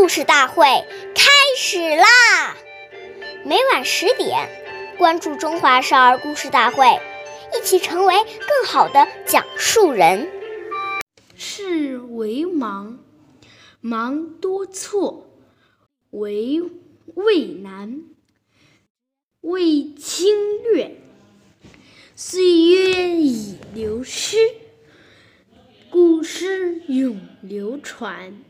故事大会开始啦！每晚十点，关注《中华少儿故事大会》，一起成为更好的讲述人。是为盲，盲多错，为畏难，畏侵略。岁月已流失，故事永流传。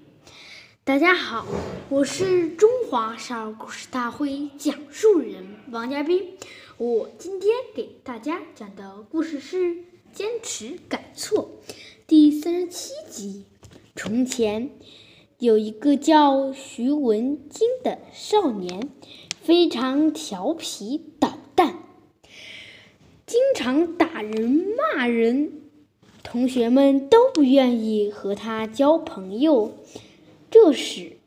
大家好，我是中华少儿故事大会讲述人王嘉宾。我今天给大家讲的故事是《坚持改错》第三十七集。从前有一个叫徐文金的少年，非常调皮捣蛋，经常打人骂人，同学们都不愿意和他交朋友。这时，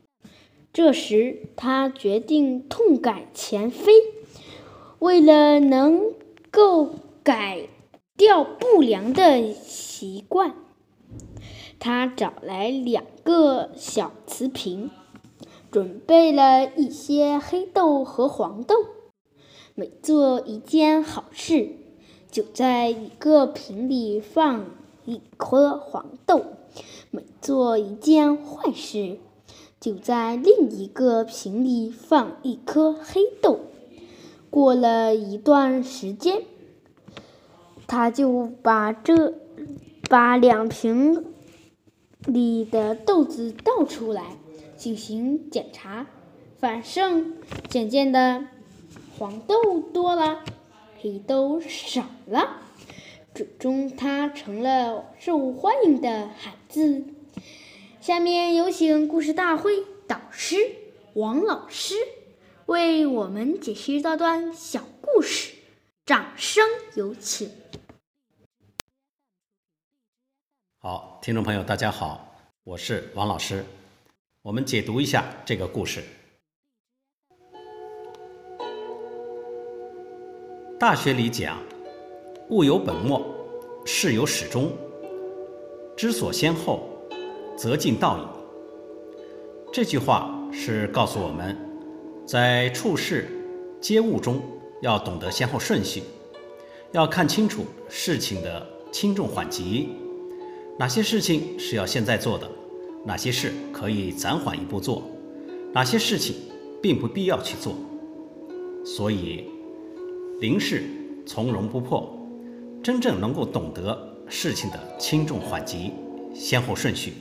这时他决定痛改前非。为了能够改掉不良的习惯，他找来两个小瓷瓶，准备了一些黑豆和黄豆。每做一件好事，就在一个瓶里放一颗黄豆。做一件坏事，就在另一个瓶里放一颗黑豆。过了一段时间，他就把这把两瓶里的豆子倒出来进行检查。反正渐渐的，黄豆多了，黑豆少了。最终，他成了受欢迎的孩子。下面有请故事大会导师王老师为我们解析这段小故事，掌声有请。好，听众朋友，大家好，我是王老师。我们解读一下这个故事。大学里讲。物有本末，事有始终。知所先后，则近道矣。这句话是告诉我们，在处事接物中要懂得先后顺序，要看清楚事情的轻重缓急，哪些事情是要现在做的，哪些事可以暂缓一步做，哪些事情并不必要去做。所以，临事从容不迫。真正能够懂得事情的轻重缓急、先后顺序，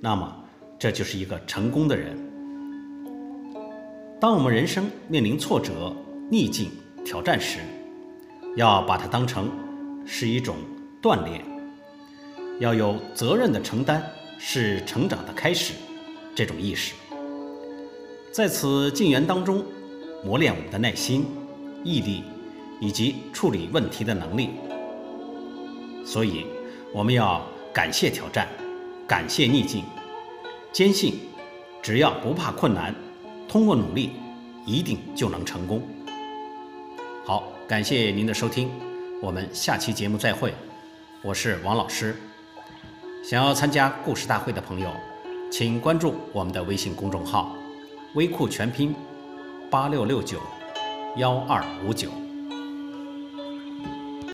那么这就是一个成功的人。当我们人生面临挫折、逆境、挑战时，要把它当成是一种锻炼，要有责任的承担是成长的开始这种意识，在此进园当中磨练我们的耐心、毅力以及处理问题的能力。所以，我们要感谢挑战，感谢逆境，坚信只要不怕困难，通过努力，一定就能成功。好，感谢您的收听，我们下期节目再会。我是王老师。想要参加故事大会的朋友，请关注我们的微信公众号“微库全拼八六六九幺二五九”。